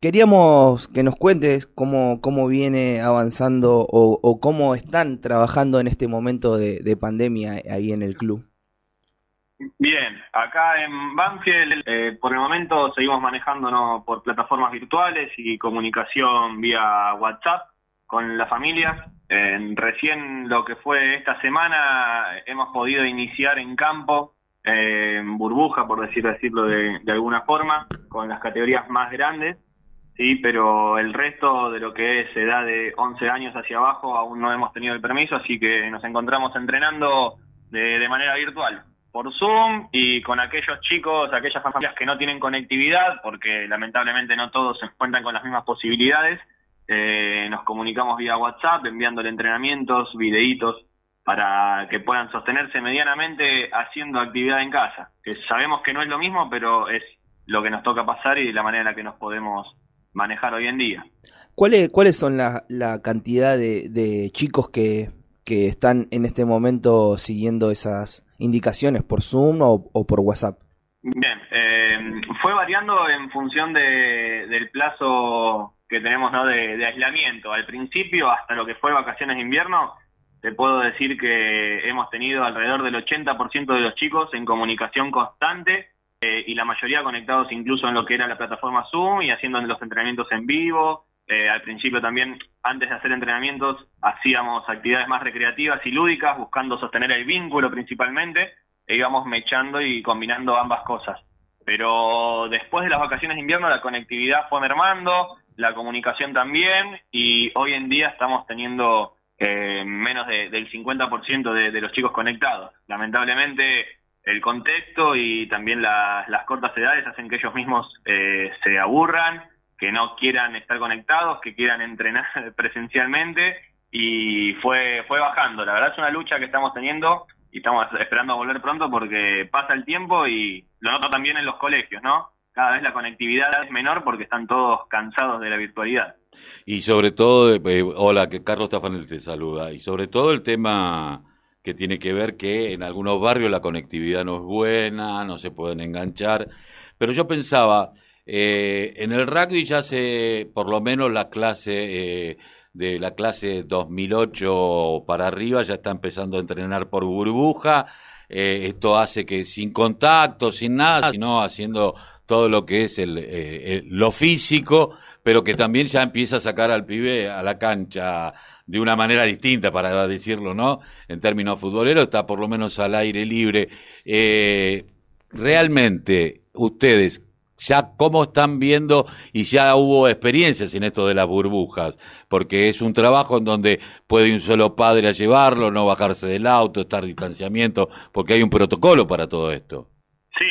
queríamos que nos cuentes cómo, cómo viene avanzando o, cómo están trabajando en este momento de, pandemia ahí en el club. Bien, acá en Banfield eh, por el momento seguimos manejándonos por plataformas virtuales y comunicación vía WhatsApp con la familia. recién lo que fue esta semana hemos podido iniciar en campo, en burbuja, por decir, decirlo de, alguna forma, con las categorías más grandes, sí, pero el resto de lo que es edad de 11 años hacia abajo aún no hemos tenido el permiso, así que nos encontramos entrenando de manera virtual por Zoom y con aquellos chicos, aquellas familias que no tienen conectividad, porque lamentablemente no todos se cuentan con las mismas posibilidades, eh, nos comunicamos vía WhatsApp enviándole entrenamientos, videitos para que puedan sostenerse medianamente haciendo actividad en casa. Que sabemos que no es lo mismo, pero es lo que nos toca pasar y la manera en la que nos podemos manejar hoy en día. ¿Cuáles, cuáles son la, cantidad de, chicos que, que están en este momento siguiendo esas indicaciones por Zoom o, por WhatsApp? Bien, eh, fue variando en función de, del plazo que tenemos ¿no? de, aislamiento. Al principio, hasta lo que fue vacaciones de invierno, te puedo decir que hemos tenido alrededor del 80% de los chicos en comunicación constante eh, y la mayoría conectados incluso en lo que era la plataforma Zoom y haciendo los entrenamientos en vivo. Eh, al principio también, antes de hacer entrenamientos, hacíamos actividades más recreativas y lúdicas, buscando sostener el vínculo principalmente, e íbamos mechando y combinando ambas cosas. Pero después de las vacaciones de invierno la conectividad fue mermando, la comunicación también y hoy en día estamos teniendo eh, menos del 50% de, de los chicos conectados. Lamentablemente el contexto y también las cortas edades hacen que ellos mismos eh, se aburran, que no quieran estar conectados, que quieran entrenar presencialmente y fue, fue bajando. La verdad es una lucha que estamos teniendo y estamos esperando a volver pronto porque pasa el tiempo y lo noto también en los colegios, ¿no? cada vez la conectividad es menor porque están todos cansados de la virtualidad. Y sobre todo, eh, hola, que Carlos Tafanel te saluda, y sobre todo el tema que tiene que ver que en algunos barrios la conectividad no es buena, no se pueden enganchar, pero yo pensaba, eh, en el rugby ya se, por lo menos la clase... Eh, de la clase 2008 para arriba ya está empezando a entrenar por burbuja. esto hace que sin contacto, sin nada, sino haciendo todo lo que es el, lo físico, pero que también ya empieza a sacar al pibe a la cancha de una manera distinta, para decirlo, ¿no? En términos futboleros, está por lo menos al aire libre. Eh, realmente, ustedes, ya cómo están viendo y ya hubo experiencias en esto de las burbujas, porque es un trabajo en donde puede un solo padre a llevarlo, no bajarse del auto, estar distanciamiento, porque hay un protocolo para todo esto. Sí,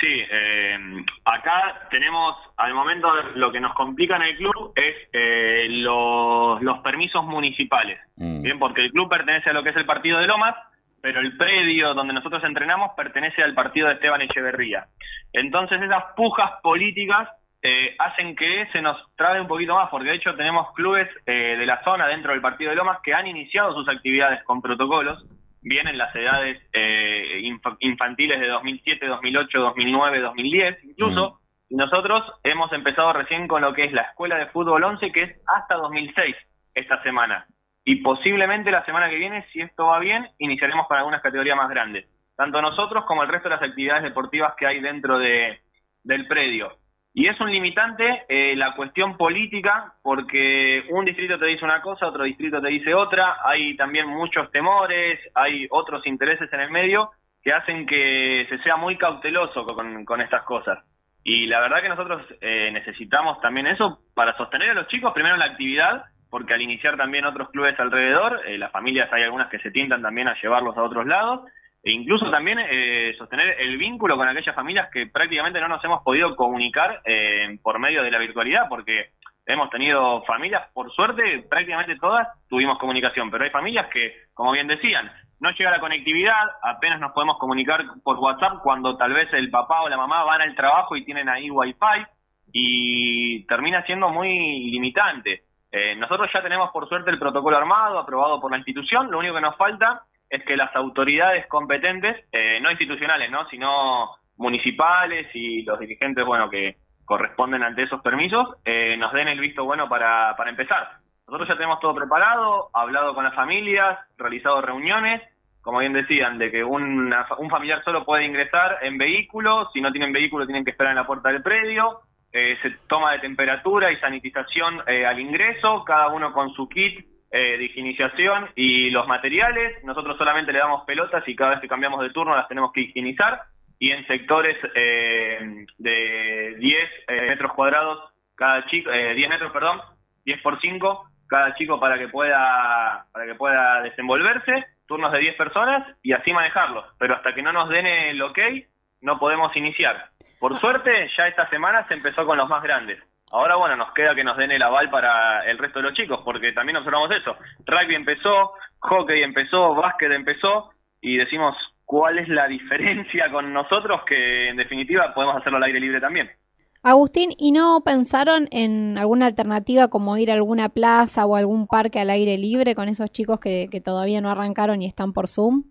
sí, eh, acá tenemos, al momento lo que nos complica en el club es eh, los, permisos municipales, mm. bien, porque el club pertenece a lo que es el partido de Lomas, pero el predio donde nosotros entrenamos pertenece al partido de Esteban Echeverría. Entonces esas pujas políticas eh, hacen que se nos trabe un poquito más, porque de hecho tenemos clubes de la zona dentro del partido de Lomas que han iniciado sus actividades con protocolos, vienen las edades eh, infantiles de 2007, 2008, 2009, 2010 incluso. Y nosotros hemos empezado recién con lo que es la Escuela de Fútbol 11, que es hasta 2006 esta semana. Y posiblemente la semana que viene, si esto va bien, iniciaremos con algunas categorías más grandes. Tanto nosotros como el resto de las actividades deportivas que hay dentro de, del predio. Y es un limitante eh, la cuestión política, porque un distrito te dice una cosa, otro distrito te dice otra, hay también muchos temores, hay otros intereses en el medio que hacen que se sea muy cauteloso con, estas cosas. Y la verdad que nosotros eh, necesitamos también eso para sostener a los chicos, primero la actividad, porque al iniciar también otros clubes alrededor, eh, las familias hay algunas que se tientan también a llevarlos a otros lados, e incluso también eh, sostener el vínculo con aquellas familias que prácticamente no nos hemos podido comunicar eh, por medio de la virtualidad, porque hemos tenido familias, por suerte, prácticamente todas tuvimos comunicación, pero hay familias que, como bien decían, no llega la conectividad, apenas nos podemos comunicar por WhatsApp cuando tal vez el papá o la mamá van al trabajo y tienen ahí wifi y termina siendo muy limitante. Eh, nosotros ya tenemos por suerte el protocolo armado, aprobado por la institución, lo único que nos falta es que las autoridades competentes, eh, no institucionales, ¿no? sino municipales y los dirigentes, bueno, que corresponden ante esos permisos, eh, nos den el visto bueno para, para empezar. Nosotros ya tenemos todo preparado, hablado con las familias, realizado reuniones, como bien decían, de que un familiar solo puede ingresar en vehículo, si no tienen vehículo tienen que esperar en la puerta del predio, eh, se toma de temperatura y sanitización eh, al ingreso, cada uno con su kit eh, de higienización y los materiales. Nosotros solamente le damos pelotas y cada vez que cambiamos de turno las tenemos que higienizar. Y en sectores eh, de 10 eh, metros cuadrados, cada chico, 10 metros, perdón, 10 por 5, cada chico para que pueda para que pueda desenvolverse, turnos de 10 personas y así manejarlos. Pero hasta que no nos den el ok, no podemos iniciar. Por suerte, ya esta semana se empezó con los más grandes. Ahora, bueno, nos queda que nos den el aval para el resto de los chicos, porque también observamos eso. Rugby empezó, hockey empezó, básquet empezó, y decimos cuál es la diferencia con nosotros, que en definitiva podemos hacerlo al aire libre también. Agustín, ¿y no pensaron en alguna alternativa como ir a alguna plaza o algún parque al aire libre con esos chicos que, todavía no arrancaron y están por Zoom?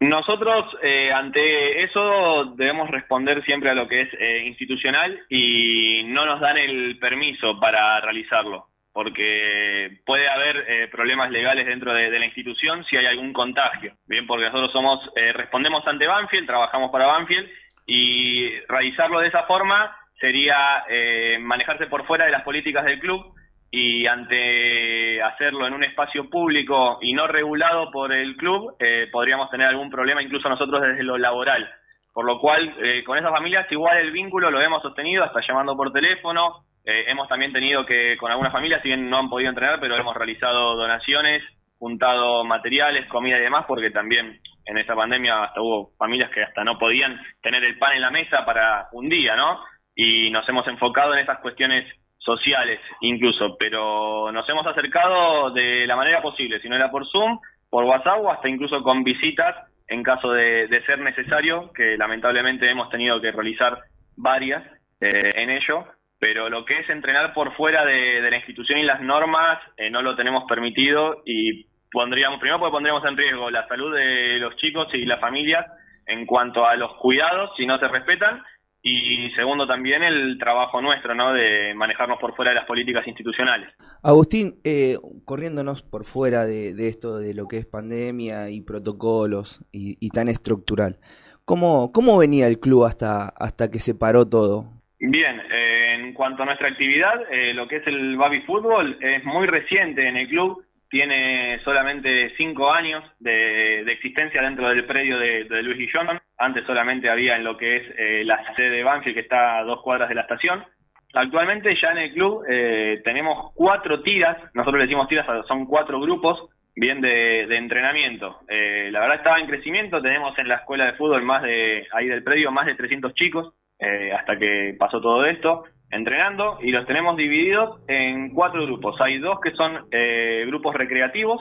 Nosotros eh, ante eso debemos responder siempre a lo que es eh, institucional y no nos dan el permiso para realizarlo, porque puede haber eh, problemas legales dentro de, la institución si hay algún contagio. Bien, porque nosotros somos respondemos ante Banfield, trabajamos para Banfield y realizarlo de esa forma sería manejarse por fuera de las políticas del club y ante hacerlo en un espacio público y no regulado por el club, eh, podríamos tener algún problema incluso nosotros desde lo laboral. Por lo cual, eh, con esas familias igual el vínculo lo hemos sostenido hasta llamando por teléfono. Eh, hemos también tenido que, con algunas familias, si bien no han podido entrenar, pero hemos realizado donaciones, juntado materiales, comida y demás, porque también en esta pandemia hasta hubo familias que hasta no podían tener el pan en la mesa para un día, ¿no? Y nos hemos enfocado en esas cuestiones sociales incluso, pero nos hemos acercado de la manera posible, si no era por Zoom, por WhatsApp o hasta incluso con visitas en caso de, ser necesario, que lamentablemente hemos tenido que realizar varias eh, en ello, pero lo que es entrenar por fuera de, la institución y las normas eh, no lo tenemos permitido y pondríamos, primero porque pondríamos en riesgo la salud de los chicos y las familias en cuanto a los cuidados si no se respetan y segundo también el trabajo nuestro, ¿no? De manejarnos por fuera de las políticas institucionales. Agustín, eh, corriéndonos por fuera de, esto de lo que es pandemia y protocolos y, tan estructural, ¿cómo, ¿cómo venía el club hasta, hasta que se paró todo? Bien, eh, en cuanto a nuestra actividad, eh, lo que es el baby fútbol es muy reciente en el club tiene solamente cinco años de, existencia dentro del predio de, Luis Guillón. Antes solamente había en lo que es eh, la sede de Banfield, que está a dos cuadras de la estación. Actualmente ya en el club eh, tenemos cuatro tiras, nosotros le decimos tiras, son cuatro grupos, bien de, entrenamiento. Eh, la verdad estaba en crecimiento, tenemos en la escuela de fútbol más de, ahí del predio, más de 300 chicos, hasta que pasó todo esto entrenando y los tenemos divididos en cuatro grupos. Hay dos que son eh, grupos recreativos,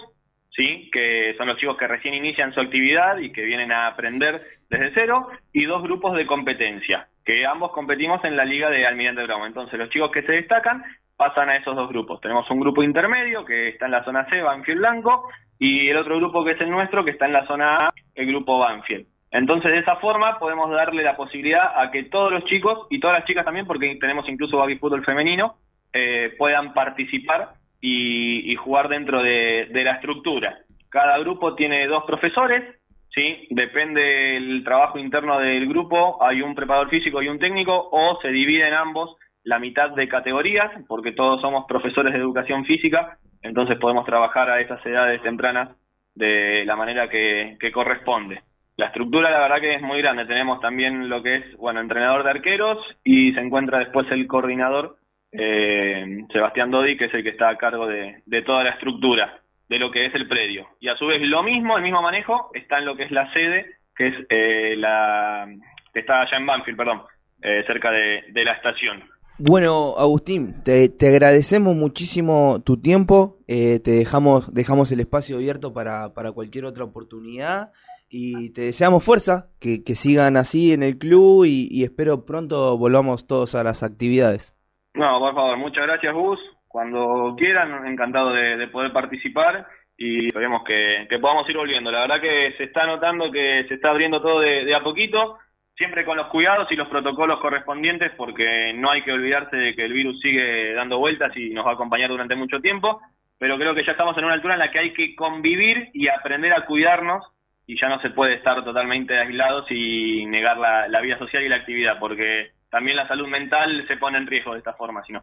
sí, que son los chicos que recién inician su actividad y que vienen a aprender desde cero, y dos grupos de competencia, que ambos competimos en la liga de Almirante Brown. Entonces los chicos que se destacan pasan a esos dos grupos. Tenemos un grupo intermedio que está en la zona C, Banfield Blanco, y el otro grupo que es el nuestro que está en la zona A, el grupo Banfield. Entonces, de esa forma podemos darle la posibilidad a que todos los chicos, y todas las chicas también, porque tenemos incluso baby fútbol femenino, eh, puedan participar y, jugar dentro de, la estructura. Cada grupo tiene dos profesores, ¿sí? Depende del trabajo interno del grupo, hay un preparador físico y un técnico, o se dividen ambos la mitad de categorías, porque todos somos profesores de educación física, entonces podemos trabajar a esas edades tempranas de la manera que corresponde. La estructura la verdad que es muy grande. Tenemos también lo que es, bueno, entrenador de arqueros y se encuentra después el coordinador, eh, Sebastián Dodi, que es el que está a cargo de, toda la estructura de lo que es el predio. Y a su vez lo mismo, el mismo manejo, está en lo que es la sede, que es eh, la que está allá en Banfield, perdón, eh, cerca de, la estación. Bueno, Agustín, te, agradecemos muchísimo tu tiempo, te dejamos, dejamos el espacio abierto para, para cualquier otra oportunidad y te deseamos fuerza, que, sigan así en el club y, espero pronto volvamos todos a las actividades. No, por favor, muchas gracias Gus, cuando quieran, encantado de, poder participar y esperemos que, podamos ir volviendo. La verdad que se está notando que se está abriendo todo de, a poquito, siempre con los cuidados y los protocolos correspondientes, porque no hay que olvidarse de que el virus sigue dando vueltas y nos va a acompañar durante mucho tiempo, pero creo que ya estamos en una altura en la que hay que convivir y aprender a cuidarnos y ya no se puede estar totalmente aislados y negar la, la vida social y la actividad, porque también la salud mental se pone en riesgo de esta forma, si no.